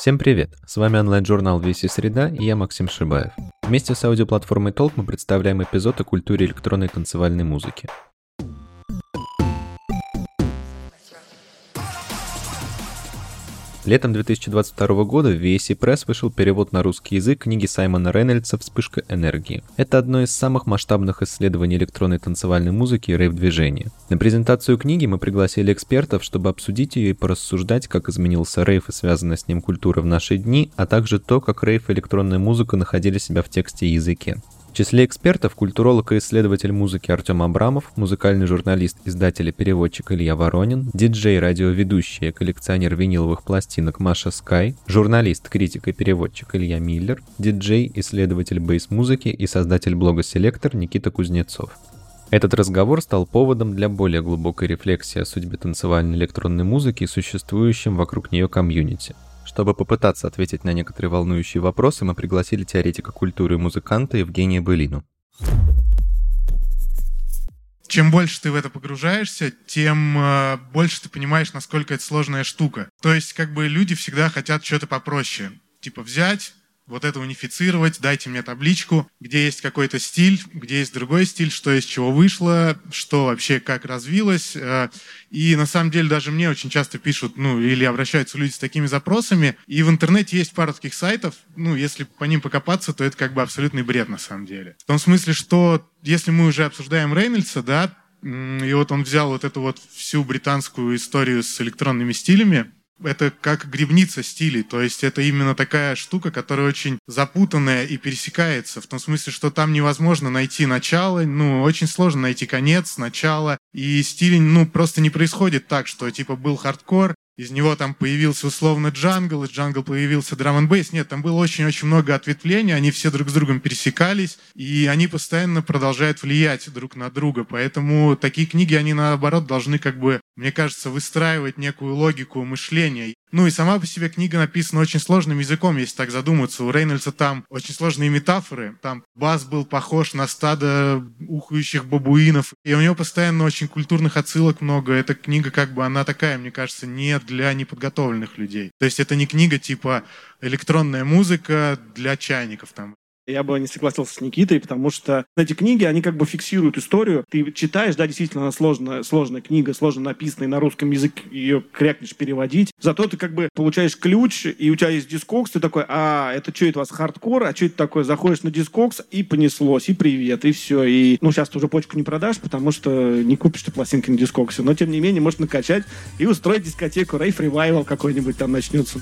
Всем привет! С вами онлайн-журнал VC Среда и я Максим Шибаев. Вместе с аудиоплатформой Толк мы представляем эпизод о культуре электронной танцевальной музыки. Летом 2022 года в VSC Press вышел перевод на русский язык книги Саймона Рейнольдса «Вспышка энергии». Это одно из самых масштабных исследований электронной танцевальной музыки и рейв-движения. На презентацию книги мы пригласили экспертов, чтобы обсудить ее и порассуждать, как изменился рейв и связанная с ним культура в наши дни, а также то, как рейв и электронная музыка находили себя в тексте и языке. В числе экспертов культуролог и исследователь музыки Артем Абрамов, музыкальный журналист, издатель и переводчик Илья Воронин, диджей, радиоведущий и коллекционер виниловых пластинок Маша Скай, журналист, критик и переводчик Илья Миллер, диджей, исследователь бейс-музыки и создатель блога «Селектор» Никита Кузнецов. Этот разговор стал поводом для более глубокой рефлексии о судьбе танцевальной электронной музыки и существующем вокруг нее комьюнити – чтобы попытаться ответить на некоторые волнующие вопросы, мы пригласили теоретика культуры и музыканта Евгения Былину. Чем больше ты в это погружаешься, тем э, больше ты понимаешь, насколько это сложная штука. То есть, как бы люди всегда хотят что-то попроще. Типа взять, вот это унифицировать, дайте мне табличку, где есть какой-то стиль, где есть другой стиль, что из чего вышло, что вообще как развилось. Э, и на самом деле даже мне очень часто пишут, ну, или обращаются люди с такими запросами. И в интернете есть пара таких сайтов, ну, если по ним покопаться, то это как бы абсолютный бред на самом деле. В том смысле, что если мы уже обсуждаем Рейнольдса, да, и вот он взял вот эту вот всю британскую историю с электронными стилями, это как грибница стилей, то есть это именно такая штука, которая очень запутанная и пересекается, в том смысле, что там невозможно найти начало, ну, очень сложно найти конец, начало, и стиль, ну, просто не происходит так, что, типа, был хардкор, из него там появился условно jungle, из jungle появился драм н бейс. Нет, там было очень-очень много ответвлений, они все друг с другом пересекались, и они постоянно продолжают влиять друг на друга. Поэтому такие книги, они наоборот должны как бы, мне кажется, выстраивать некую логику мышления. Ну и сама по себе книга написана очень сложным языком, если так задуматься. У Рейнольдса там очень сложные метафоры. Там бас был похож на стадо ухающих бабуинов. И у него постоянно очень культурных отсылок много. Эта книга как бы, она такая, мне кажется, не для неподготовленных людей. То есть это не книга типа электронная музыка для чайников там. Я бы не согласился с Никитой, потому что эти книги, они как бы фиксируют историю. Ты читаешь, да, действительно, она сложная, сложная книга, сложно написанная на русском языке, ее крякнешь переводить. Зато ты как бы получаешь ключ, и у тебя есть Discogs, ты такой, а, это что, это у вас хардкор, а что это такое? Заходишь на Discogs, и понеслось, и привет, и все. И, ну, сейчас ты уже почку не продашь, потому что не купишь ты пластинки на Discogs 'е, но, тем не менее, можешь накачать и устроить дискотеку, рейф ревайвал какой-нибудь там начнется.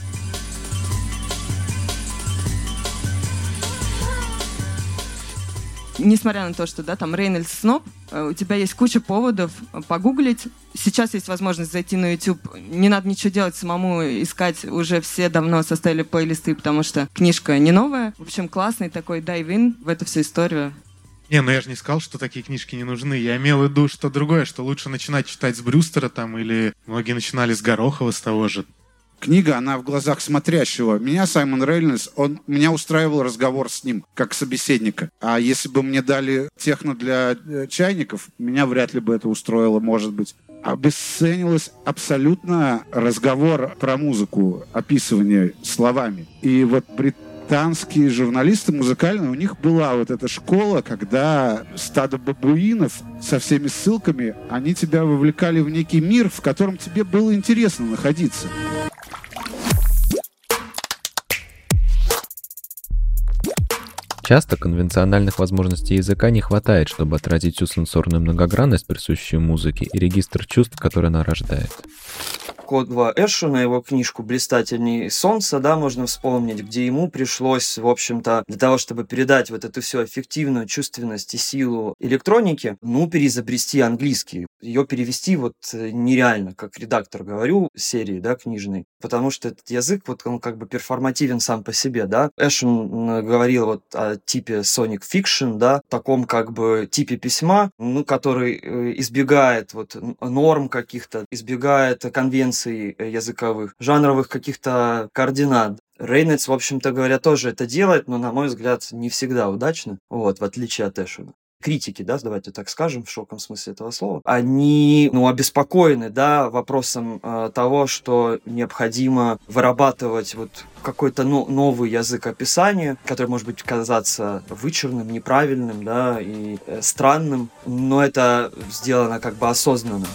Несмотря на то, что да, там Рейнольдс Сноб, э, у тебя есть куча поводов погуглить. Сейчас есть возможность зайти на YouTube. Не надо ничего делать самому, искать. Уже все давно составили плейлисты, потому что книжка не новая. В общем, классный такой дайв-ин в эту всю историю. Не, ну я же не сказал, что такие книжки не нужны. Я имел в виду что другое, что лучше начинать читать с Брюстера там, или многие начинали с Горохова, с того же книга, она в глазах смотрящего. Меня Саймон Рейнольдс, он, меня устраивал разговор с ним, как собеседника. А если бы мне дали техно для э, чайников, меня вряд ли бы это устроило, может быть. Обесценилось абсолютно разговор про музыку, описывание словами. И вот британские журналисты музыкальные, у них была вот эта школа, когда стадо бабуинов со всеми ссылками, они тебя вовлекали в некий мир, в котором тебе было интересно находиться. Часто конвенциональных возможностей языка не хватает, чтобы отразить всю сенсорную многогранность, присущую музыке, и регистр чувств, который она рождает. Код 2 Эшу на его книжку «Блистательней солнца», да, можно вспомнить, где ему пришлось, в общем-то, для того, чтобы передать вот эту всю эффективную чувственность и силу электроники, ну, переизобрести английский. Ее перевести вот э, нереально, как редактор говорю, серии, да, книжной, потому что этот язык, вот он как бы перформативен сам по себе, да. Эшен говорил вот о типе Sonic Fiction, да, таком как бы типе письма, ну, который э, избегает вот норм каких-то, избегает конвенций э, языковых, жанровых каких-то координат. Рейнольдс, в общем-то говоря, тоже это делает, но, на мой взгляд, не всегда удачно, вот, в отличие от Эшена. Критики, да, давайте так скажем, в широком смысле этого слова, они, ну, обеспокоены, да, вопросом э, того, что необходимо вырабатывать вот какой-то ну, новый язык описания, который может быть казаться вычурным, неправильным, да, и э, странным, но это сделано как бы осознанно.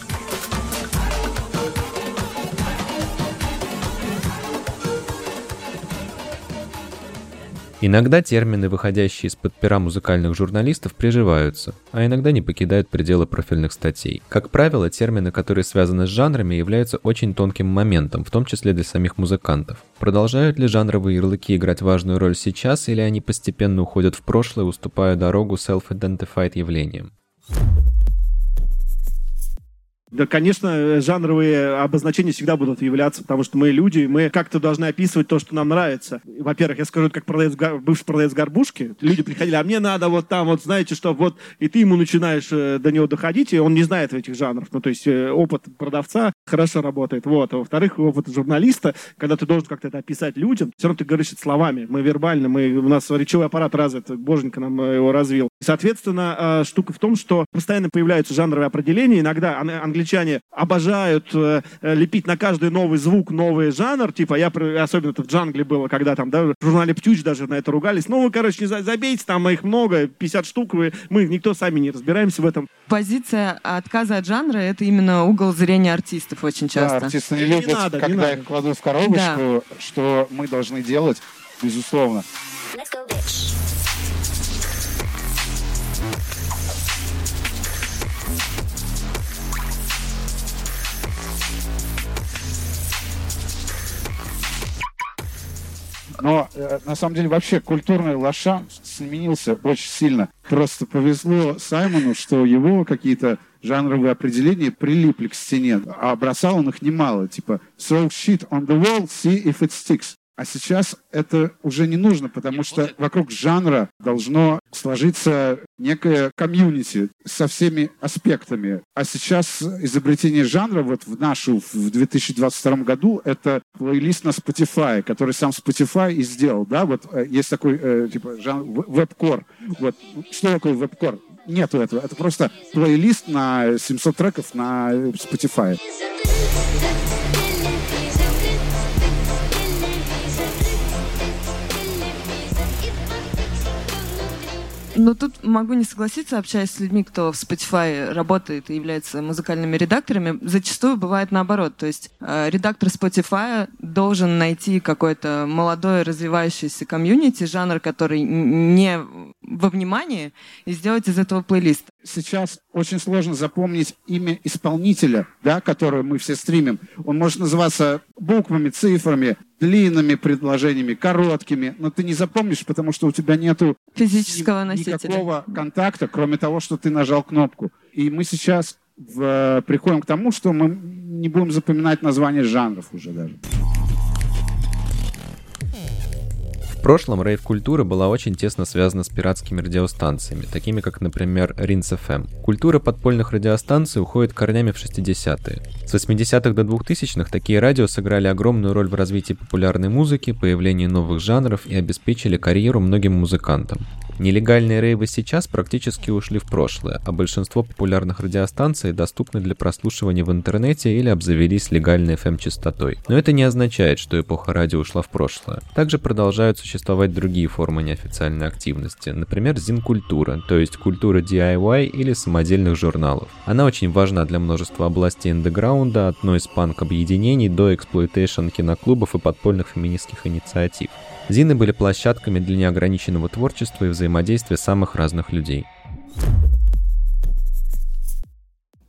Иногда термины, выходящие из-под пера музыкальных журналистов, приживаются, а иногда не покидают пределы профильных статей. Как правило, термины, которые связаны с жанрами, являются очень тонким моментом, в том числе для самих музыкантов. Продолжают ли жанровые ярлыки играть важную роль сейчас, или они постепенно уходят в прошлое, уступая дорогу self-identified явлениям? Да, конечно, жанровые обозначения всегда будут являться, потому что мы люди, мы как-то должны описывать то, что нам нравится. Во-первых, я скажу, как продавец, бывший продавец горбушки, люди приходили, а мне надо вот там, вот знаете, что вот, и ты ему начинаешь э, до него доходить, и он не знает этих жанров. Ну, то есть э, опыт продавца хорошо работает. Вот. А во-вторых, опыт журналиста, когда ты должен как-то это описать людям, все равно ты говоришь это словами. Мы вербально, мы, у нас речевой аппарат развит, Боженька нам э, его развил. Соответственно, штука в том, что постоянно появляются жанровые определения. Иногда английский англичане обожают э, э, лепить на каждый новый звук новый жанр, типа, я, особенно это в джангле было, когда там, да, в журнале Птюч даже на это ругались, ну, вы, короче, не забейте, там их много, 50 штук, вы, мы никто сами не разбираемся в этом. Позиция отказа от жанра — это именно угол зрения артистов очень часто. Да, артисты не любят, не надо, когда не надо. их кладут в коробочку, да. что мы должны делать, безусловно. Let's go, bitch. Но э, на самом деле вообще культурный лоша сменился очень сильно. Просто повезло Саймону, что его какие-то жанровые определения прилипли к стене, а бросал он их немало. Типа throw shit on the wall, see if it sticks. А сейчас это уже не нужно, потому что вокруг жанра должно сложиться некое комьюнити со всеми аспектами. А сейчас изобретение жанра вот в нашу, в 2022 году, это плейлист на Spotify, который сам Spotify и сделал, да, вот э, есть такой, э, типа, жанр, веб-кор. Вот, что такое веб-кор? Нету этого. Это просто плейлист на 700 треков на Spotify. Ну, тут могу не согласиться, общаясь с людьми, кто в Spotify работает и является музыкальными редакторами. Зачастую бывает наоборот. То есть э, редактор Spotify должен найти какой-то молодой развивающийся комьюнити, жанр, который не во внимании, и сделать из этого плейлист. Сейчас очень сложно запомнить имя исполнителя, да, которое мы все стримим. Он может называться буквами, цифрами, длинными предложениями, короткими, но ты не запомнишь, потому что у тебя нету физического носителя. никакого контакта, кроме того, что ты нажал кнопку. И мы сейчас в, приходим к тому, что мы не будем запоминать названия жанров уже даже прошлом рейв-культура была очень тесно связана с пиратскими радиостанциями, такими как, например, Rinse FM. Культура подпольных радиостанций уходит корнями в 60-е. С 80-х до 2000-х такие радио сыграли огромную роль в развитии популярной музыки, появлении новых жанров и обеспечили карьеру многим музыкантам. Нелегальные рейвы сейчас практически ушли в прошлое, а большинство популярных радиостанций доступны для прослушивания в интернете или обзавелись легальной FM-частотой. Но это не означает, что эпоха радио ушла в прошлое. Также продолжают существовать другие формы неофициальной активности, например, зин-культура, то есть культура DIY или самодельных журналов. Она очень важна для множества областей андеграунда, от нойз-панк объединений до exploitation киноклубов и подпольных феминистских инициатив. Зины были площадками для неограниченного творчества и взаимодействия самых разных людей.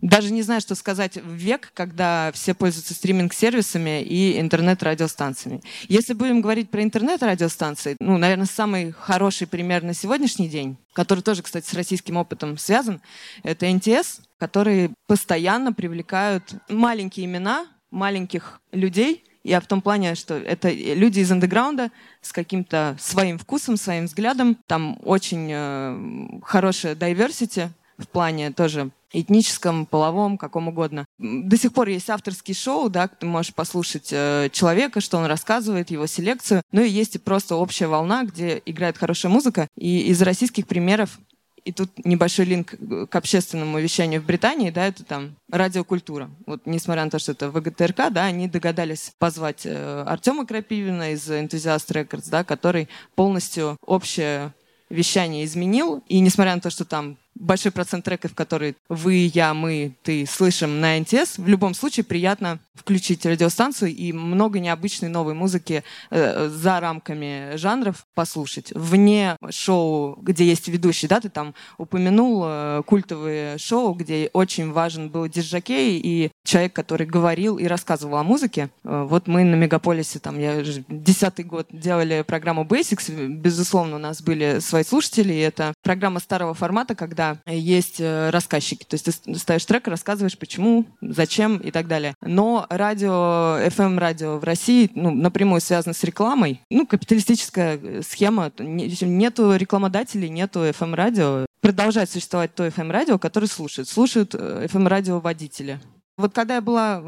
Даже не знаю, что сказать в век, когда все пользуются стриминг-сервисами и интернет-радиостанциями. Если будем говорить про интернет-радиостанции, ну, наверное, самый хороший пример на сегодняшний день, который тоже, кстати, с российским опытом связан, это NTS, которые постоянно привлекают маленькие имена маленьких людей, я в том плане, что это люди из андеграунда с каким-то своим вкусом, своим взглядом. Там очень э, хорошая diversity в плане тоже этническом, половом, каком угодно. До сих пор есть авторские шоу, да, ты можешь послушать э, человека, что он рассказывает, его селекцию. Ну и есть и просто общая волна, где играет хорошая музыка. И из российских примеров И тут небольшой линк к общественному вещанию в Британии, да, это там радиокультура. Вот несмотря на то, что это ВГТРК, да, они догадались позвать э, Артема Крапивина из Enthusiast Records, да, который полностью общее вещание изменил. И несмотря на то, что там большой процент треков, которые вы, я, мы, ты слышим на НТС, в любом случае приятно включить радиостанцию и много необычной новой музыки э, за рамками жанров послушать. Вне шоу, где есть ведущий, да, ты там упомянул э, культовые шоу, где очень важен был диджакей и человек, который говорил и рассказывал о музыке. Э, вот мы на Мегаполисе, там, я десятый год делали программу Basics, безусловно, у нас были свои слушатели, и это программа старого формата, когда есть э, рассказчики. То есть ты ставишь трек, рассказываешь, почему, зачем и так далее. Но радио, FM-радио в России ну, напрямую связано с рекламой. Ну, капиталистическая э, схема. Нету рекламодателей, нету FM-радио. Продолжает существовать то FM-радио, которое слушают. Слушают FM-радио э, водители. Вот когда я была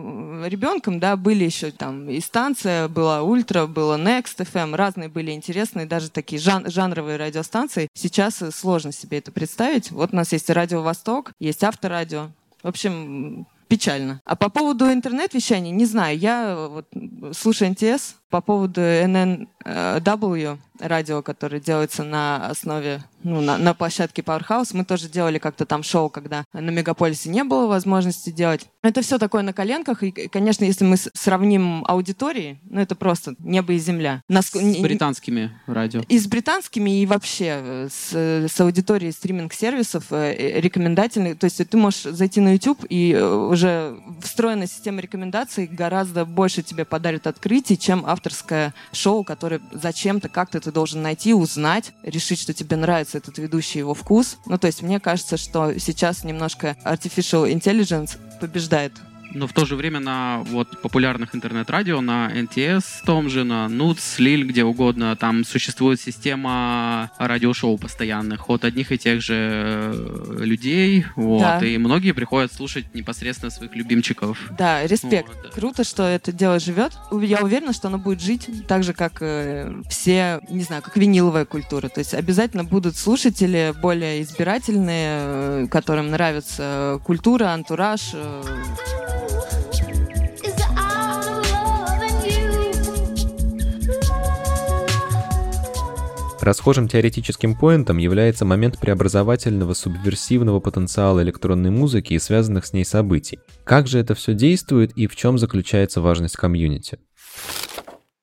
ребенком, да, были еще там и станция, была Ультра, было Next FM, разные были интересные, даже такие жан жанровые радиостанции. Сейчас сложно себе это представить. Вот у нас есть Радио Восток, есть Авторадио. В общем, печально. А по поводу интернет-вещания, не знаю, я вот слушаю НТС по поводу NNW, радио, которое делается на основе, ну, на, на площадке Powerhouse. Мы тоже делали как-то там шоу, когда на Мегаполисе не было возможности делать. Это все такое на коленках. И, конечно, если мы сравним аудитории, ну, это просто небо и земля. Нас... С британскими радио. И с британскими, и вообще э, с, с аудиторией стриминг-сервисов э, рекомендательных. То есть ты можешь зайти на YouTube, и э, уже встроенная система рекомендаций гораздо больше тебе подарит открытий, чем авторское шоу, которое зачем-то как-то ты должен найти, узнать, решить, что тебе нравится этот ведущий, его вкус. Ну, то есть мне кажется, что сейчас немножко artificial intelligence побеждает но в то же время на вот популярных интернет-радио, на NTS том же, на NUTS, Lil, где угодно, там существует система радиошоу постоянных от одних и тех же э, людей, вот, да. и многие приходят слушать непосредственно своих любимчиков. Да, респект. Вот, да. Круто, что это дело живет. Я уверена, что оно будет жить так же, как э, все, не знаю, как виниловая культура. То есть обязательно будут слушатели более избирательные, э, которым нравится культура, антураж. Э, Расхожим теоретическим поинтом является момент преобразовательного субверсивного потенциала электронной музыки и связанных с ней событий. Как же это все действует и в чем заключается важность комьюнити?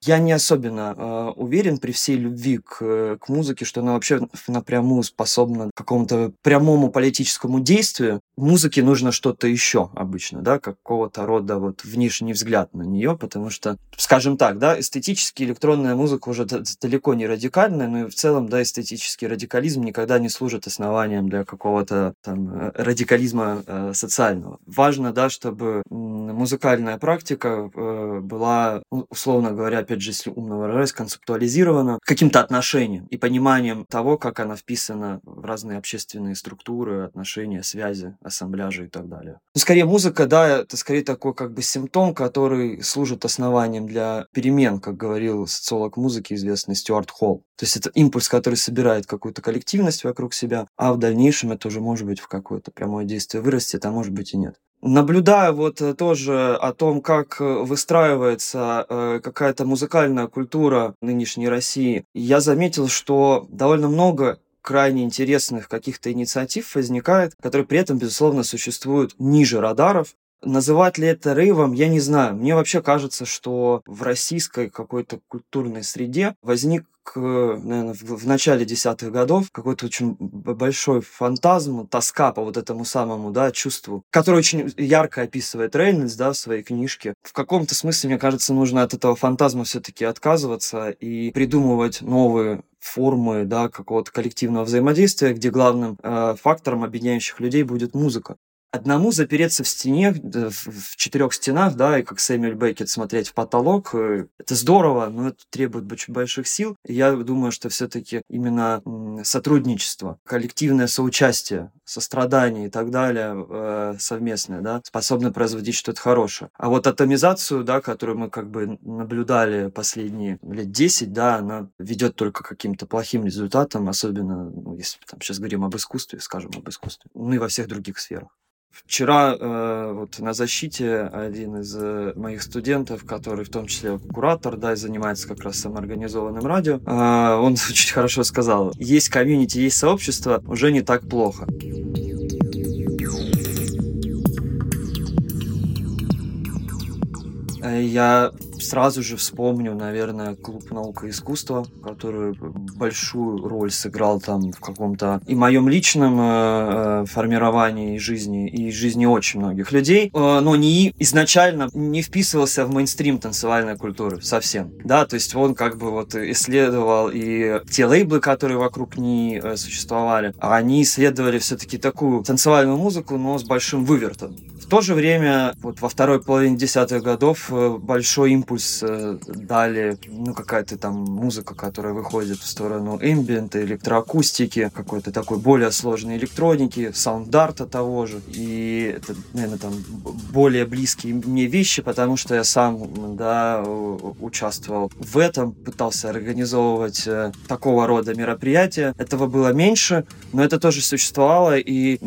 Я не особенно э, уверен при всей любви к, к музыке, что она вообще напрямую способна к какому-то прямому политическому действию. Музыке нужно что-то еще обычно, да, какого-то рода вот внешний взгляд на нее, потому что, скажем так, да, эстетически электронная музыка уже далеко не радикальная, но и в целом, да, эстетический радикализм никогда не служит основанием для какого-то там э, радикализма э, социального. Важно, да, чтобы музыкальная практика э, была, условно говоря, опять же, если умно выражаясь, концептуализирована каким-то отношением и пониманием того, как она вписана в разные общественные структуры, отношения, связи, ассамбляжи и так далее. Но ну, скорее музыка, да, это скорее такой как бы симптом, который служит основанием для перемен, как говорил социолог музыки известный Стюарт Холл. То есть это импульс, который собирает какую-то коллективность вокруг себя, а в дальнейшем это уже может быть в какое-то прямое действие вырастет, а может быть и нет. Наблюдая вот э, тоже о том, как э, выстраивается э, какая-то музыкальная культура нынешней России, я заметил, что довольно много крайне интересных каких-то инициатив возникает, которые при этом, безусловно, существуют ниже радаров, Называть ли это рейвом, я не знаю. Мне вообще кажется, что в российской какой-то культурной среде возник наверное, в, начале десятых годов какой-то очень большой фантазм, тоска по вот этому самому, да, чувству, который очень ярко описывает Рейнольдс, да, в своей книжке. В каком-то смысле, мне кажется, нужно от этого фантазма все-таки отказываться и придумывать новые формы, да, какого-то коллективного взаимодействия, где главным э, фактором объединяющих людей будет музыка. Одному запереться в стене, в четырех стенах, да, и как Сэмюэль Беккет смотреть в потолок, э, это здорово, но это требует очень больших сил. я думаю, что все-таки именно сотрудничество, коллективное соучастие, сострадание и так далее э, совместное, да, способно производить что-то хорошее. А вот атомизацию, да, которую мы как бы наблюдали последние лет 10, да, она ведет только к каким-то плохим результатам, особенно, ну, если там сейчас говорим об искусстве, скажем об искусстве, ну и во всех других сферах. Вчера э, вот на защите один из э, моих студентов, который в том числе куратор, да, и занимается как раз самоорганизованным радио, э, он очень хорошо сказал, есть комьюнити, есть сообщество, уже не так плохо. Я сразу же вспомню, наверное, клуб наука и искусства, который большую роль сыграл там в каком-то и моем личном э, э, формировании жизни, и жизни очень многих людей, э, но не изначально не вписывался в мейнстрим танцевальной культуры совсем. Да, то есть он как бы вот исследовал и те лейблы, которые вокруг не существовали, они исследовали все-таки такую танцевальную музыку, но с большим вывертом. В то же время, вот во второй половине десятых годов э, большой импульс э, дали, ну, какая-то там музыка, которая выходит в сторону эмбиента, электроакустики, какой-то такой более сложной электроники, саундарта того же. И это, наверное, там более близкие мне вещи, потому что я сам, да, участвовал в этом, пытался организовывать э, такого рода мероприятия. Этого было меньше, но это тоже существовало, и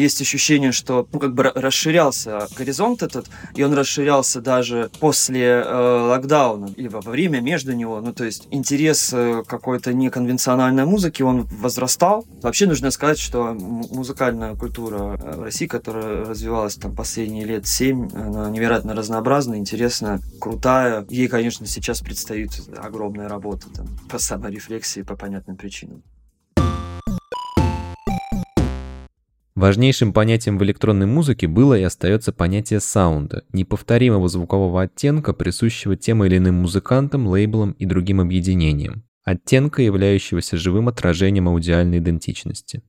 есть ощущение, что, ну, как бы расширялось расширялся горизонт этот, и он расширялся даже после э, локдауна, или во время, между него. Ну, то есть интерес э, какой-то неконвенциональной музыки, он возрастал. Вообще нужно сказать, что музыкальная культура э, России, которая развивалась там последние лет семь, она невероятно разнообразная, интересная, крутая. Ей, конечно, сейчас предстоит огромная работа там, по саморефлексии по понятным причинам. Важнейшим понятием в электронной музыке было и остается понятие саунда, неповторимого звукового оттенка, присущего тем или иным музыкантам, лейблам и другим объединениям, оттенка, являющегося живым отражением аудиальной идентичности.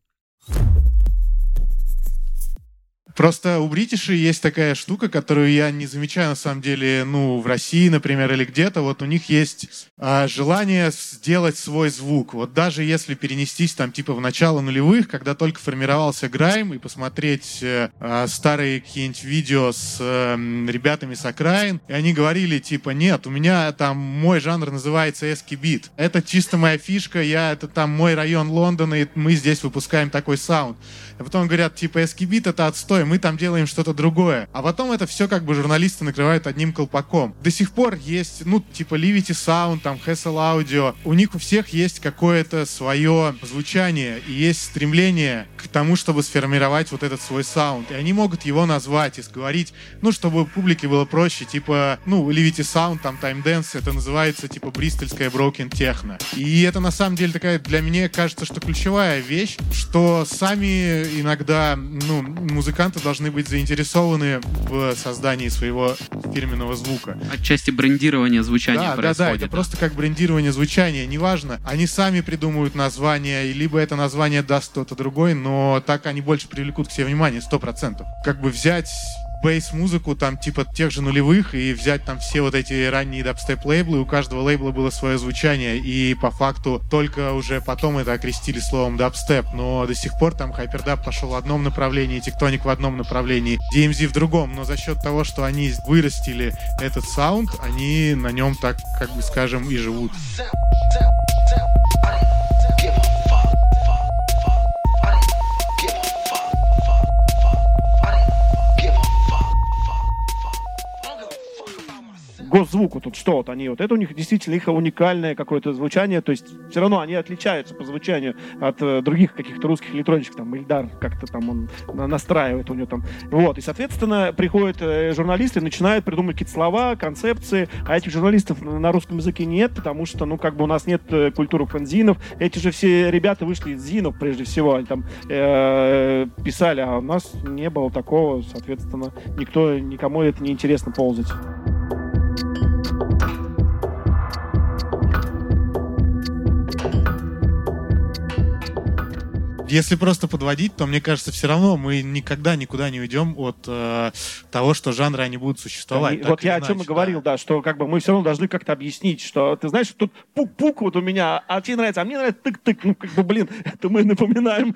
Просто у бритишей есть такая штука, которую я не замечаю на самом деле, ну, в России, например, или где-то. Вот у них есть а, желание сделать свой звук. Вот даже если перенестись там типа в начало нулевых, когда только формировался грайм, и посмотреть э, а, старые какие-нибудь видео с э, ребятами с окраин, и они говорили типа, нет, у меня там мой жанр называется eskibeat. Это чисто моя фишка, я, это там мой район Лондона, и мы здесь выпускаем такой саунд. А потом говорят, типа, eskibeat это отстой, мы там делаем что-то другое. А потом это все как бы журналисты накрывают одним колпаком. До сих пор есть, ну, типа, Livity Sound, там, Hessle Audio. У них у всех есть какое-то свое звучание и есть стремление к тому, чтобы сформировать вот этот свой саунд. И они могут его назвать и говорить, ну, чтобы публике было проще, типа, ну, Livity Sound, там, Time Dance, это называется, типа, бристольская Broken Techno. И это, на самом деле, такая, для меня кажется, что ключевая вещь, что сами иногда ну, музыканты должны быть заинтересованы в создании своего фирменного звука. Отчасти брендирование звучания да, происходит. Да, да, это просто как брендирование звучания. Неважно, они сами придумывают название, либо это название даст кто-то другой, но так они больше привлекут к себе внимание, сто процентов. Как бы взять bass -музыку там типа тех же нулевых и взять там все вот эти ранние дабстеп лейблы, у каждого лейбла было свое звучание, и по факту только уже потом это окрестили словом дабстеп, но до сих пор там Hyperdub пошел в одном направлении, Tectonic в одном направлении, DMZ в другом, но за счет того, что они вырастили этот саунд, они на нем так, как бы скажем, и живут. Госзвуку тут что вот они вот это у них действительно их уникальное какое-то звучание то есть все равно они отличаются по звучанию от э, других каких-то русских электронщиков там Ильдар как-то там он настраивает у него там. Вот и соответственно приходят э, журналисты начинают придумывать какие-то слова концепции а этих журналистов на русском языке нет потому что ну как бы у нас нет э, культуры фанзинов эти же все ребята вышли из зинов прежде всего они там э, писали а у нас не было такого соответственно никто никому это не интересно ползать Если просто подводить, то мне кажется, все равно мы никогда никуда не уйдем от э, того, что жанры они будут существовать. вот я о чем и говорил, да. что как бы мы все равно должны как-то объяснить, что ты знаешь, тут пук-пук вот у меня, а тебе нравится, а мне нравится тык-тык. Ну, как бы, блин, это мы напоминаем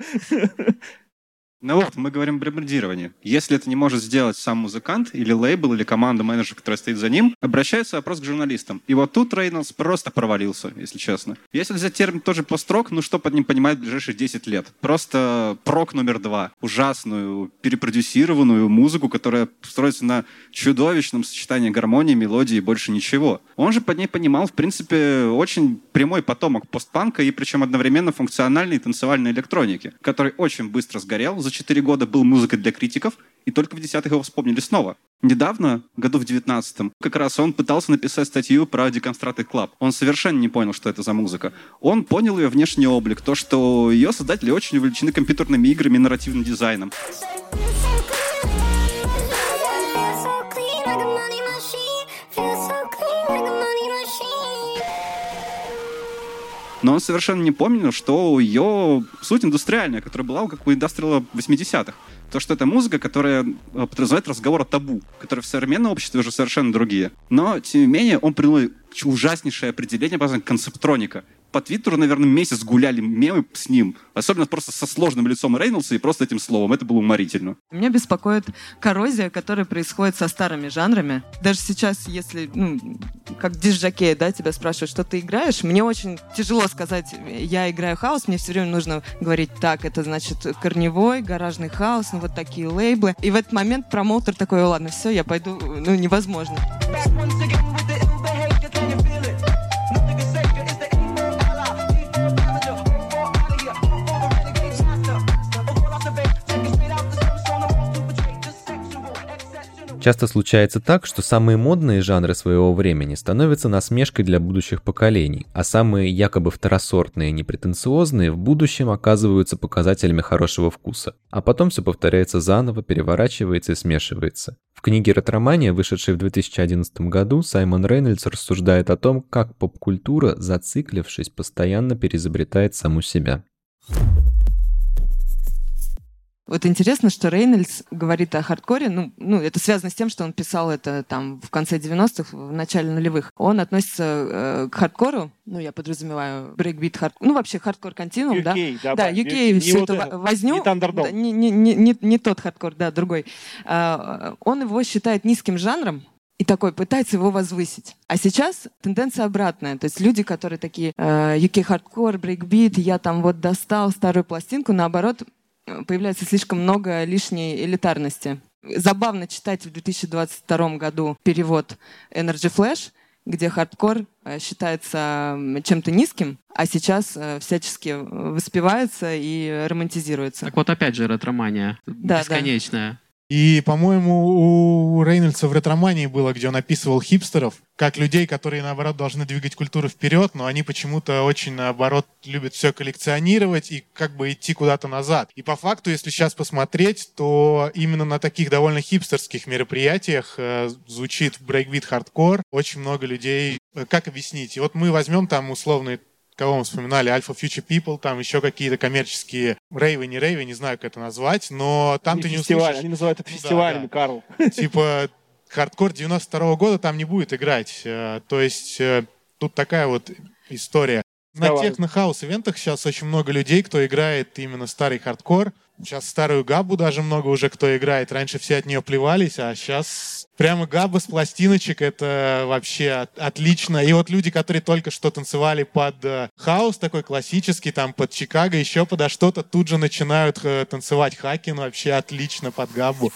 ну вот, мы говорим о брендировании. Если это не может сделать сам музыкант или лейбл, или команда менеджера, которая стоит за ним, обращается вопрос к журналистам. И вот тут Рейнольдс просто провалился, если честно. Если взять термин тоже построк, ну что под ним понимать в ближайшие 10 лет? Просто прок номер два. Ужасную, перепродюсированную музыку, которая строится на чудовищном сочетании гармонии, мелодии и больше ничего. Он же под ней понимал, в принципе, очень прямой потомок постпанка и причем одновременно функциональной танцевальной электроники, который очень быстро сгорел, за 4 года был музыкой для критиков, и только в десятых его вспомнили снова. Недавно, году в девятнадцатом, как раз он пытался написать статью про Deconstructed Club. Он совершенно не понял, что это за музыка. Он понял ее внешний облик, то, что ее создатели очень увлечены компьютерными играми и нарративным дизайном. Но он совершенно не помнил, что ее суть индустриальная, которая была как у индастриала 80-х. То, что это музыка, которая э, подразумевает разговор о табу, которые в современном обществе уже совершенно другие. Но, тем не менее, он придумал ужаснейшее определение, концептроника по Твиттеру, наверное, месяц гуляли мемы с ним. Особенно просто со сложным лицом Рейнольдса и просто этим словом. Это было уморительно. Меня беспокоит коррозия, которая происходит со старыми жанрами. Даже сейчас, если, ну, как дисжакей, да, тебя спрашивают, что ты играешь, мне очень тяжело сказать, я играю хаос, мне все время нужно говорить, так, это значит корневой, гаражный хаос, ну вот такие лейблы. И в этот момент промоутер такой, ладно, все, я пойду, ну невозможно. Часто случается так, что самые модные жанры своего времени становятся насмешкой для будущих поколений, а самые якобы второсортные и непретенциозные в будущем оказываются показателями хорошего вкуса. А потом все повторяется заново, переворачивается и смешивается. В книге «Ретромания», вышедшей в 2011 году, Саймон Рейнольдс рассуждает о том, как поп-культура, зациклившись, постоянно переизобретает саму себя. Вот интересно, что Рейнольдс говорит о хардкоре, ну, ну, это связано с тем, что он писал это там в конце 90-х, в начале нулевых. Он относится э, к хардкору, ну, я подразумеваю, брейкбит, хард... ну, вообще хардкор континуум, да? Да, да UK, все вот это возню. Не, не, не, не, не тот хардкор, да, другой. А, он его считает низким жанром, и такой пытается его возвысить. А сейчас тенденция обратная. То есть люди, которые такие э, UK хардкор, брейкбит, я там вот достал старую пластинку, наоборот, появляется слишком много лишней элитарности. Забавно читать в 2022 году перевод Energy Flash, где хардкор э, считается чем-то низким, а сейчас э, всячески воспевается и романтизируется. Так вот опять же ретромания да, бесконечная. Да. И, по-моему, у Рейнольдса в ретромании было, где он описывал хипстеров, как людей, которые, наоборот, должны двигать культуру вперед, но они почему-то очень, наоборот, любят все коллекционировать и как бы идти куда-то назад. И по факту, если сейчас посмотреть, то именно на таких довольно хипстерских мероприятиях э, звучит брейкбит хардкор. Очень много людей... Э, как объяснить? И вот мы возьмем там условный кого мы вспоминали, Alfa Future People, там еще какие-то коммерческие рейвы, не рейвы, не знаю, как это назвать, но там ты не услышишь... Они называют это фестивалями, да, да. Карл. Типа хардкор 92 -го года там не будет играть. Э, то есть э, тут такая вот история. На техно-хаус-ивентах сейчас очень много людей, кто играет именно старый хардкор. Сейчас старую габу даже много уже кто играет. Раньше все от нее плевались, а сейчас прямо габа с пластиночек — это вообще от, отлично. И вот люди, которые только что танцевали под э, хаус такой классический, там под Чикаго, еще подо что-то, тут же начинают э, танцевать hakken вообще отлично под габу.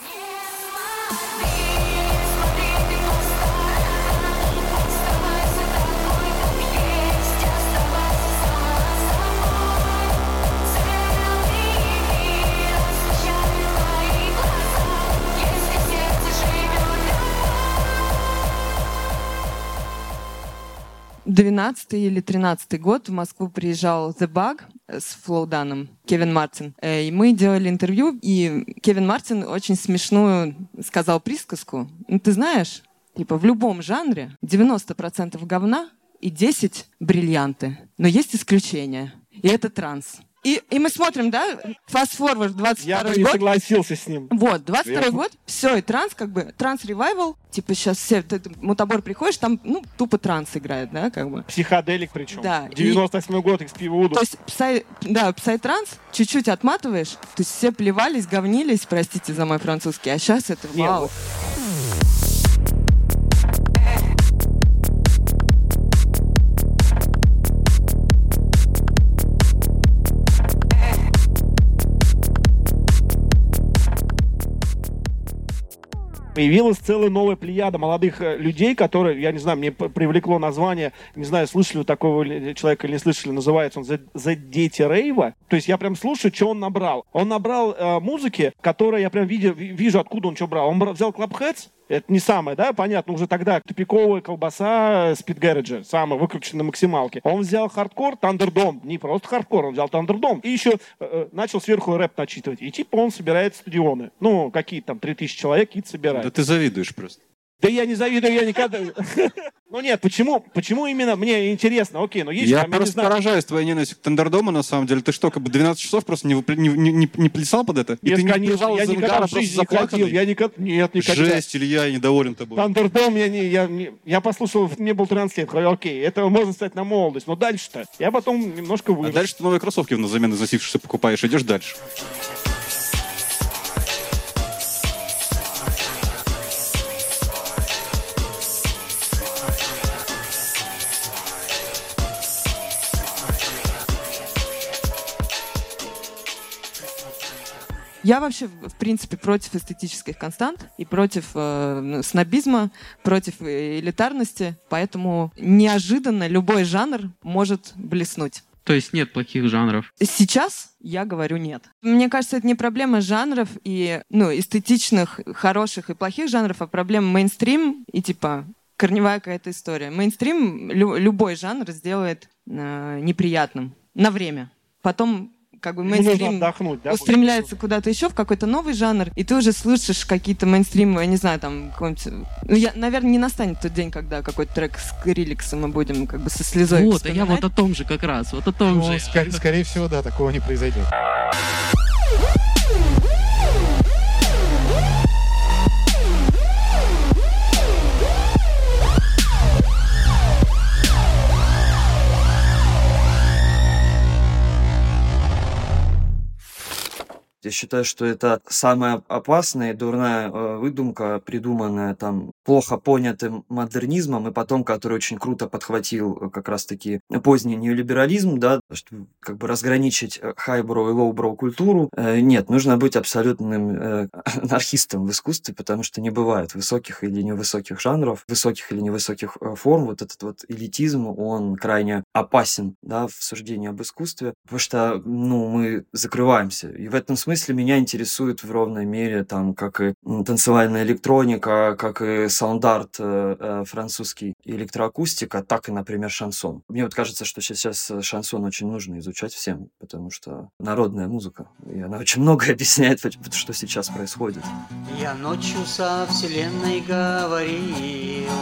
Двенадцатый или тринадцатый год в Москву приезжал The Bug с Флоуданом, Кевин Мартин. Э, и мы делали интервью, и Кевин Мартин очень смешную сказал присказку. Ну, ты знаешь, типа в любом жанре 90% говна и 10 бриллианты. Но есть исключения. И это транс. И, и мы смотрим, да, fast forward 22 Я год. согласился с ним. Вот, 22 Я- год, все, и транс, как бы, транс-ревайвал, типа сейчас все, ты, ты, мутабор приходишь, там, ну, тупо транс играет, да, как бы. Психоделик причем. Да, и- 98 год, XP Voodoo. То есть, псай, да, псай-транс, чуть-чуть отматываешь, то есть все плевались, говнились, простите за мой французский, а сейчас это Не, вау. Появилась целая новая плеяда молодых э, людей, которые, я не знаю, мне привлекло название, не знаю, слышали вы такого ли- человека или не слышали, называется он The, Дети Рейва. То есть я прям слушаю, что он набрал. Он набрал э, музыки, которая я прям видя- ви- вижу, откуда он что брал. Он бра- взял Klubbheads, это не самое, да, понятно, уже тогда тупиковая колбаса Speed Garage, самая выкрученная на максималке. Он взял хардкор, Thunderdome, не просто хардкор, он взял Thunderdome, и еще э, э, начал сверху рэп начитывать. И типа он собирает стадионы. Ну, какие там, 3000 человек, какие-то собирает. Да ты завидуешь просто. Да я не завидую, я никогда... Ну нет, почему, почему именно мне интересно? Окей, но есть Я там, просто поражаюсь твоей ненавистью к Тандердому, на самом деле. Ты что, как бы 12 часов просто не, не, не, не- не плясал под это? И ты не плясал я никогда в жизни не ходил, заплаканный? я никогда... Нет, никогда. Жесть, Илья, я недоволен тобой. Тандердом я не, я, не- я послушал, мне был 13 лет, говорю, окей, это можно сказать на молодость, но дальше-то, я потом немножко А вырос. дальше ты новые кроссовки на замену износившихся покупаешь, идешь дальше. Я вообще, в принципе, против эстетических констант и против э, снобизма, против э, элитарности, поэтому неожиданно любой жанр может блеснуть. То есть нет плохих жанров. Сейчас я говорю нет. Мне кажется, это не проблема жанров и ну, эстетичных, хороших и плохих жанров, а проблема мейнстрим и типа корневая какая-то история. Мейнстрим лю- любой жанр сделает э, неприятным на время. Потом как бы мейнстрим да? устремляется куда-то еще в какой-то новый жанр, и ты уже слышишь какие-то мейнстримы, я не знаю, там, какой-нибудь... Ну, я, наверное, не настанет тот день, когда какой-то трек с Криликсом мы будем как бы со слезой Вот, а я вот о том же как раз, вот о том Ну, же. скорее, скорее всего, да, такого не произойдет. Я считаю, что это самая опасная и дурная э, выдумка, придуманная там плохо понятым модернизмом, и потом, который очень круто подхватил э, как раз-таки поздний неолиберализм, да, чтобы как бы разграничить э, хайброу и лоуброу культуру. Э, Нет, нужно быть абсолютным э, анархистом в искусстве, потому что не бывает высоких или невысоких жанров, высоких или невысоких э, форм. Вот этот вот элитизм, он крайне опасен, да, в суждении об искусстве, потому что, ну, мы закрываемся. И в этом смысле меня интересует в ровной мере, там, как и танцевальная электроника, как и саунд-арт э, э, французский электроакустика, так и, например, шансон. Мне вот кажется, что сейчас э, шансон очень нужно изучать всем, потому что народная музыка, и она очень многое объясняет, что сейчас происходит. Я ночью со вселенной говорил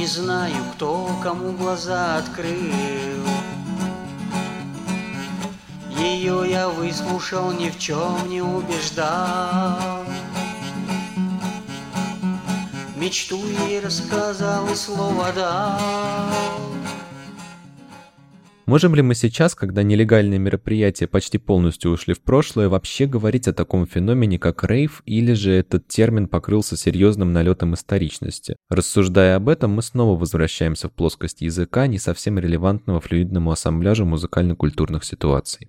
Не знаю, кто кому глаза открыл Ее я выслушал, ни в чем не убеждал Мечту ей рассказал и слово дал Можем ли мы сейчас, когда нелегальные мероприятия почти полностью ушли в прошлое, вообще говорить о таком феномене, как рейв, или же этот термин покрылся серьезным налетом историчности? Рассуждая об этом, мы снова возвращаемся в плоскость языка, не совсем релевантного флюидному ассамбляжу музыкально-культурных ситуаций.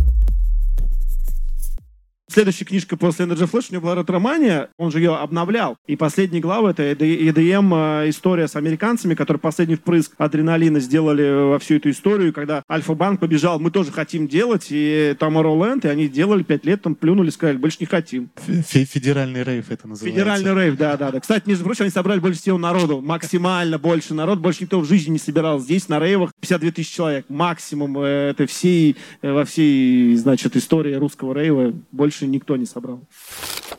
Следующая книжка после Energy Flash у него была ретромания, он же ее обновлял. И последние главы это EDM э, история с американцами, которые последний впрыск адреналина сделали во всю эту историю. И Когда Альфа-банк побежал, мы тоже хотим делать, и Tomorrowland, и они делали пять лет, там плюнули, сказали, больше не хотим. Фе- Федеральный рейв это называется. Федеральный рейв, да, да, да. Кстати, между прочим, они собрали больше всего народу, максимально больше народ, больше никто в жизни не собирал. Здесь на рейвах 52 тысячи человек, максимум э, это всей, э, во всей, значит, истории русского рейва больше никто не собрал.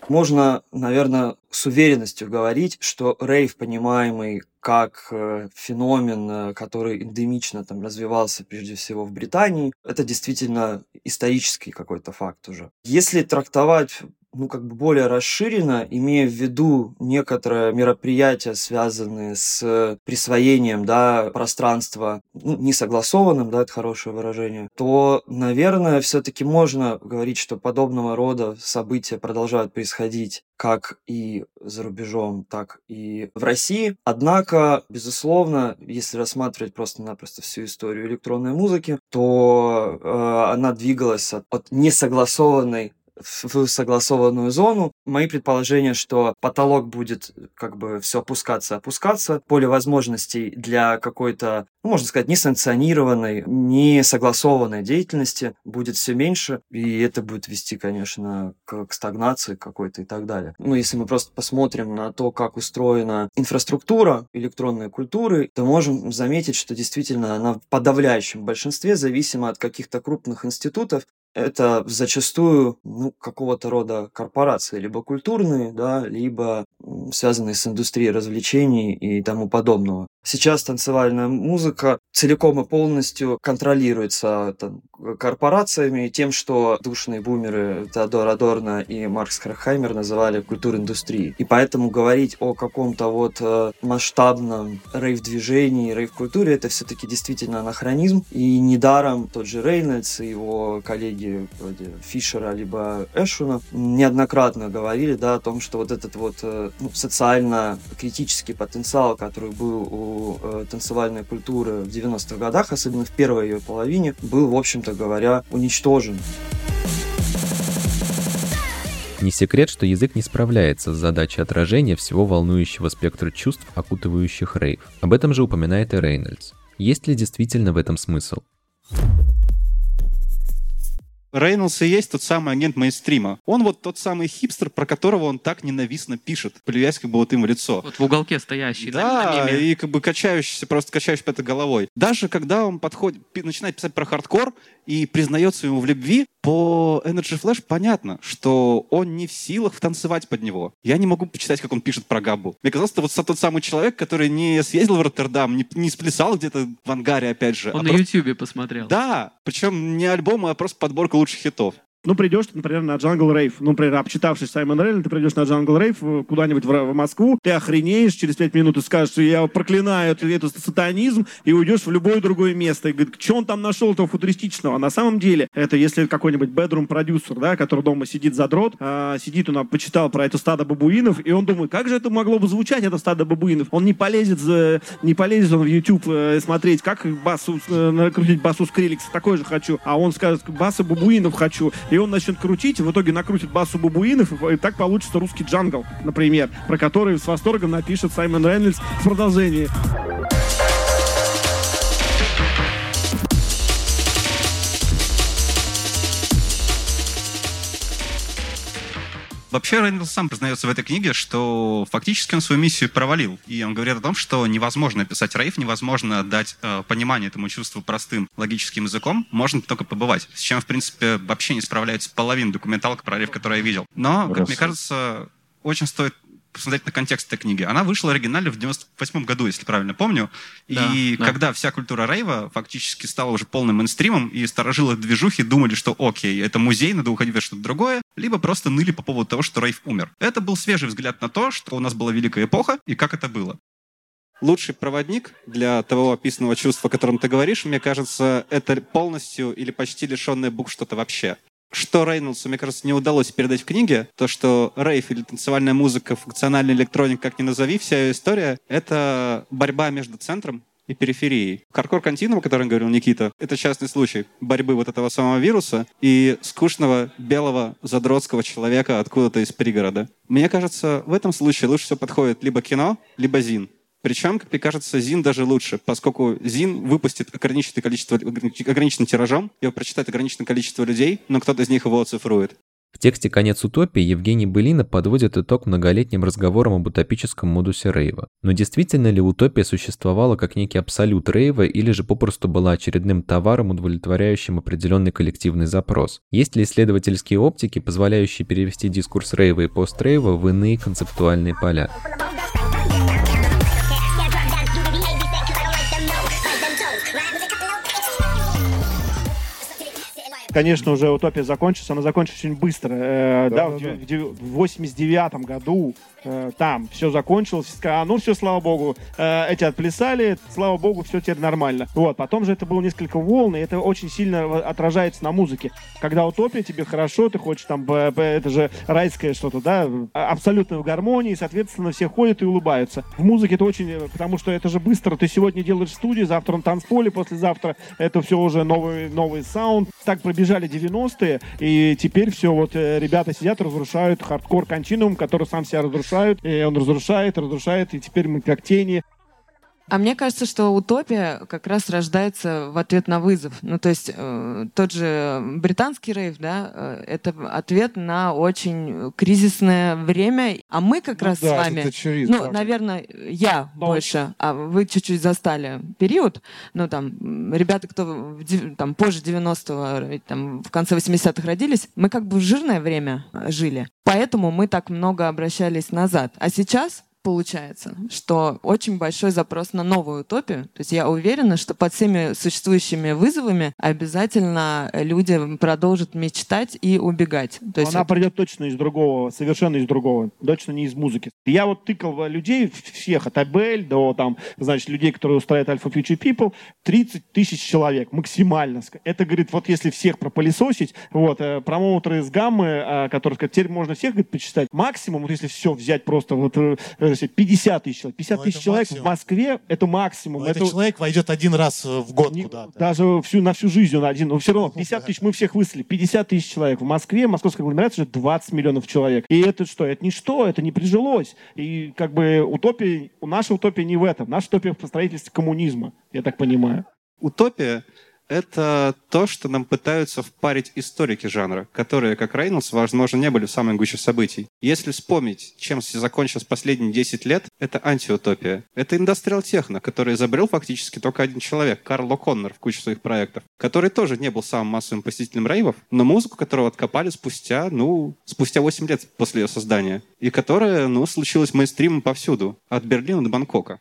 Можно, наверное, с уверенностью говорить, что рейв, понимаемый как э, феномен, э, который эндемично там развивался прежде всего в Британии, это действительно исторический какой-то факт уже. Если трактовать ну, как бы более расширенно, имея в виду некоторые мероприятия, связанные с присвоением, да, пространства, ну, несогласованным, да, это хорошее выражение, то, наверное, все-таки можно говорить, что подобного рода события продолжают происходить как и за рубежом, так и в России. Однако, безусловно, если рассматривать просто-напросто всю историю электронной музыки, то э, она двигалась от, от несогласованной в согласованную зону. Мои предположения, что потолок будет как бы все опускаться, опускаться, поле возможностей для какой-то, ну, можно сказать, несанкционированной, не согласованной деятельности будет все меньше, и это будет вести, конечно, к, к стагнации какой-то и так далее. Ну, если мы просто посмотрим на то, как устроена инфраструктура электронной культуры, то можем заметить, что действительно она в подавляющем большинстве зависима от каких-то крупных институтов, это зачастую ну, какого-то рода корпорации, либо культурные, да, либо связанные с индустрией развлечений и тому подобного. Сейчас танцевальная музыка целиком и полностью контролируется там, корпорациями, тем, что душные бумеры Теодор Адорно и Маркс Крахаймер называли культурой индустрии. И поэтому говорить о каком-то вот э, масштабном рейв-движении, рейв-культуре, это все-таки действительно анахронизм. И недаром тот же Рейнольдс и его коллеги вроде Фишера либо Эшуна неоднократно говорили да, о том, что вот этот вот э, ну, социально-критический потенциал, который был у э, танцевальной культуры в 90-х годах, особенно в первой ее половине, был, в общем-то говоря, уничтожен. Не секрет, что язык не справляется с задачей отражения всего волнующего спектра чувств, окутывающих рейв. Об этом же упоминает и Рейнольдс. Есть ли действительно в этом смысл? Рейнольдс и есть тот самый агент мейнстрима. Он вот тот самый хипстер, про которого он так ненавистно пишет, плюясь как бы вот им в лицо. Вот в уголке стоящий, да? Да, и как бы качающийся, просто качающийся это головой. Даже когда он подходит, начинает писать про хардкор и признается ему в любви, по Energy Flash понятно, что он не в силах танцевать под него. Я не могу почитать, как он пишет про Габу. Мне казалось, это вот тот самый человек, который не съездил в Роттердам, не, не сплясал где-то в ангаре, опять же. Он а на просто... YouTube посмотрел. Да, причем не альбом, а просто подборка лучших хитов. Ну, придешь, например, на Jungle Rave. Ну, например, обчитавшись Саймон Релли, ты придешь на Jungle Rave э, куда-нибудь в, в Москву, ты охренеешь, через пять минут и скажешь, я проклинаю это, это сатанизм, и уйдешь в любое другое место. И говорит, что он там нашел этого футуристичного? А на самом деле, это если какой-нибудь bedroom продюсер, да, который дома сидит за дрот, а, сидит, он почитал про это стадо бабуинов, и он думает, как же это могло бы звучать, это стадо бабуинов? Он не полезет, не полезет он в YouTube э, смотреть, как басу, э, накрутить басу Скриликса, такой же хочу. А он скажет, басы бабуинов хочу. И он начнет крутить, в итоге накрутит басу бабуинов, и так получится русский джангл, например, про который с восторгом напишет Саймон Рейнольдс в продолжении. Вообще Рэндалл сам признается в этой книге, что фактически он свою миссию провалил. И он говорит о том, что невозможно писать рейв, невозможно дать э, понимание этому чувству простым логическим языком, можно только побывать. С чем, в принципе, вообще не справляется половина документалок про рейв, которую я видел. Но, как мне кажется, очень стоит посмотреть на контекст этой книги. Она вышла оригинально в 98 году, если правильно помню. И да, когда вся культура рейва фактически стала уже полным мейнстримом, и сторожилы движухи думали, что окей, это музей, надо уходить в что-то другое, либо просто ныли по поводу того, что рейв умер. Это был свежий взгляд на то, что у нас была великая эпоха, и как это было. Лучший проводник для того описанного чувства, о котором ты говоришь, мне кажется, это полностью или почти лишенное букв что-то вообще что Рейнольдсу, мне кажется, не удалось передать в книге, то, что рейв или танцевальная музыка, функциональная электроника, как ни назови, вся ее история — это борьба между центром и периферией. Каркор континуум, о котором говорил Никита, это частный случай борьбы вот этого самого вируса и скучного белого задротского человека откуда-то из пригорода. Мне кажется, в этом случае лучше всего подходит либо кино, либо зин. Причем, как мне кажется, ЗИН даже лучше, поскольку ЗИН выпустит ограниченное количество, ограниченным тиражом, его прочитает ограниченное количество людей, но кто-то из них его оцифрует. В тексте «Конец утопии» Евгений Былина подводит итог многолетним разговорам об утопическом модусе рейва. Но действительно ли утопия существовала как некий абсолют рейва или же попросту была очередным товаром, удовлетворяющим определенный коллективный запрос? Есть ли исследовательские оптики, позволяющие перевести дискурс рейва и пост-рейва в иные концептуальные поля? Конечно, уже утопия закончилась, она закончилась очень быстро. Э, Да, да, в, да. в дев- в 89 году э, там все закончилось, сказали, а ну все, слава богу, э, эти отплясали, слава богу, все теперь нормально. Вот, потом же это было несколько волн, и это очень сильно в- отражается на музыке. Когда утопия, тебе хорошо, ты хочешь там, это же райское что-то, да, а- абсолютно в гармонии, соответственно, все ходят и улыбаются. В музыке это очень, э, потому что это же быстро, ты сегодня делаешь в студии, завтра на танцполе, послезавтра это все уже новый, новый саунд. Так пробежали 90-е, и теперь все, вот э, ребята сидят, разрушают хардкор континуум, который сам себя разрушает, и он разрушает, разрушает, и теперь мы как тени. А мне кажется, что утопия как раз рождается в ответ на вызов. Ну, то есть э, тот же британский рейв, да, э, это ответ на очень кризисное время. А мы как Ну раз да, с вами, тетчеризм, ну, правда. наверное, я Но- больше, а вы чуть-чуть застали период. Ну, там, ребята, кто в там, позже 90-го, э, там, в конце 80-х родились, мы как бы в жирное время жили. Поэтому мы так много обращались назад. А сейчас получается, что очень большой запрос на новую утопию. То есть я уверена, что под всеми существующими вызовами обязательно люди продолжат мечтать и убегать. То есть Она вот- придет точно из другого, совершенно из другого, точно не из музыки. Я вот тыкал людей всех, от Абель до там, значит, людей, которые устраивают Alpha Future People, 30 тысяч человек максимально. Это, говорит, вот если всех пропылесосить, вот, э, промоутеры из гаммы, э, которые сказать, теперь можно всех, говорит, почитать, максимум, вот если все взять просто, вот, э, э, 50 тысяч человек. 50 Ну, тысяч человек максимум. в Москве, это максимум. Но это Этот человек войдет один раз э, в год не- куда-то. Даже всю, на всю жизнь он один. Но все равно Ну, 50 да. тысяч мы всех выслали. 50 тысяч человек. В Москве, московской агломерации уже 20 миллионов человек. И это что? Это ничто, это не прижилось. И как бы утопия, наша утопия не в этом. Наша утопия в строительстве коммунизма, я так понимаю. Утопия — это то, что нам пытаются впарить историки жанра, которые, как Рейнольдс, возможно, не были в самой гуще событий. Если вспомнить, чем закончилось последние 10 лет, это антиутопия. Это индустриал техно, который изобрел фактически только один человек, Карл О'Коннор в куче своих проектов, который тоже не был самым массовым посетителем рейвов, но музыку которого откопали спустя, ну, спустя 8 лет после ее создания, и которая, ну, случилась мейнстримом повсюду, от Берлина до Бангкока.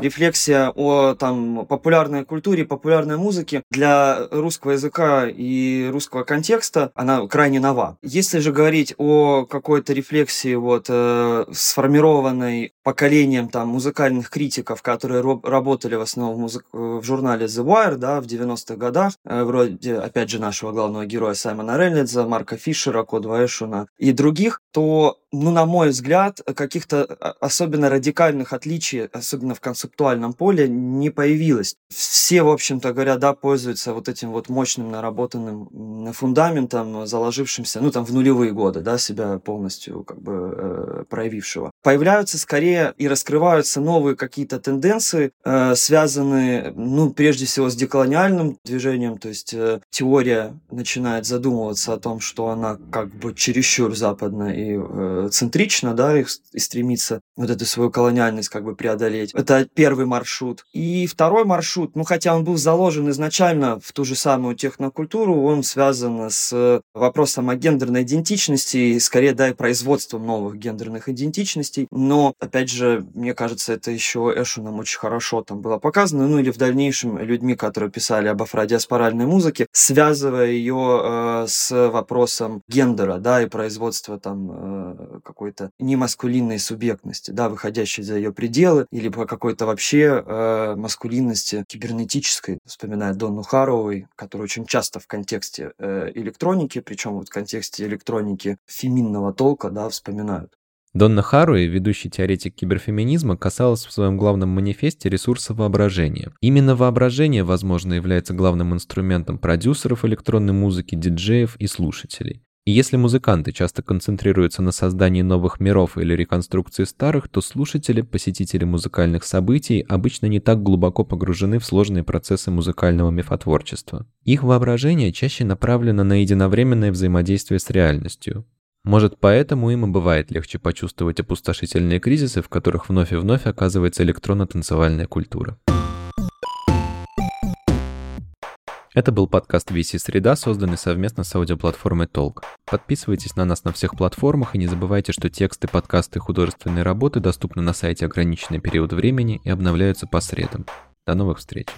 Рефлексия о там, популярной культуре, популярной музыке для русского языка и русского контекста, она крайне нова. Если же говорить о какой-то рефлексии, вот, э, сформированной поколением там, музыкальных критиков, которые роб- работали в основном в, музык- в журнале The Wire да, в 90-х годах, э, вроде, опять же, нашего главного героя Саймона Рейнольдса, Марка Фишера, Кодва Эшуна и других, то, ну, на мой взгляд, каких-то а, особенно радикальных отличий, особенно в концептуальном поле, не появилось. Все, в общем-то говоря, да, пользуются вот этим вот мощным наработанным фундаментом, заложившимся, ну, там, в нулевые годы, да, себя полностью как бы э, проявившего. Появляются скорее и раскрываются новые какие-то тенденции, э, связанные, ну, прежде всего с деколониальным движением, то есть э, теория начинает задумываться о том, что она как бы чересчур западна и э, центрична, да, и, и стремится вот эту свою колониальность как бы преодолеть. Это первый маршрут. И второй маршрут, ну, хотя он был заложен изначально в ту же самую технокультуру, он связан с вопросом о гендерной идентичности и скорее, да, и производством новых гендерных идентичностей. Но, опять же, мне кажется, это еще Эшуном очень хорошо там было показано, ну или в дальнейшем людьми, которые писали об афродиаспоральной музыке, связывая ее э, с вопросом гендера, да, и производства там э, какой-то немаскулинной субъектности, да, выходящей за ее пределы, или по какой-то вообще э, маскулинности кибернетической, вспоминая Донну Харовой, которая очень часто в контексте э, электроники, причем вот в контексте электроники феминного толка, да, вспоминают. Донна Харуи, ведущий теоретик киберфеминизма, касалась в своем главном манифесте ресурса воображения. Именно воображение, возможно, является главным инструментом продюсеров электронной музыки, диджеев и слушателей. И если музыканты часто концентрируются на создании новых миров или реконструкции старых, то слушатели, посетители музыкальных событий обычно не так глубоко погружены в сложные процессы музыкального мифотворчества. Их воображение чаще направлено на единовременное взаимодействие с реальностью. Может, поэтому им и бывает легче почувствовать опустошительные кризисы, в которых вновь и вновь оказывается электронно-танцевальная культура. Это был подкаст VC Среда, созданный совместно с аудиоплатформой Толк. Подписывайтесь на нас на всех платформах и не забывайте, что тексты, подкасты и художественные работы доступны на сайте ограниченный период времени и обновляются по средам. До новых встреч!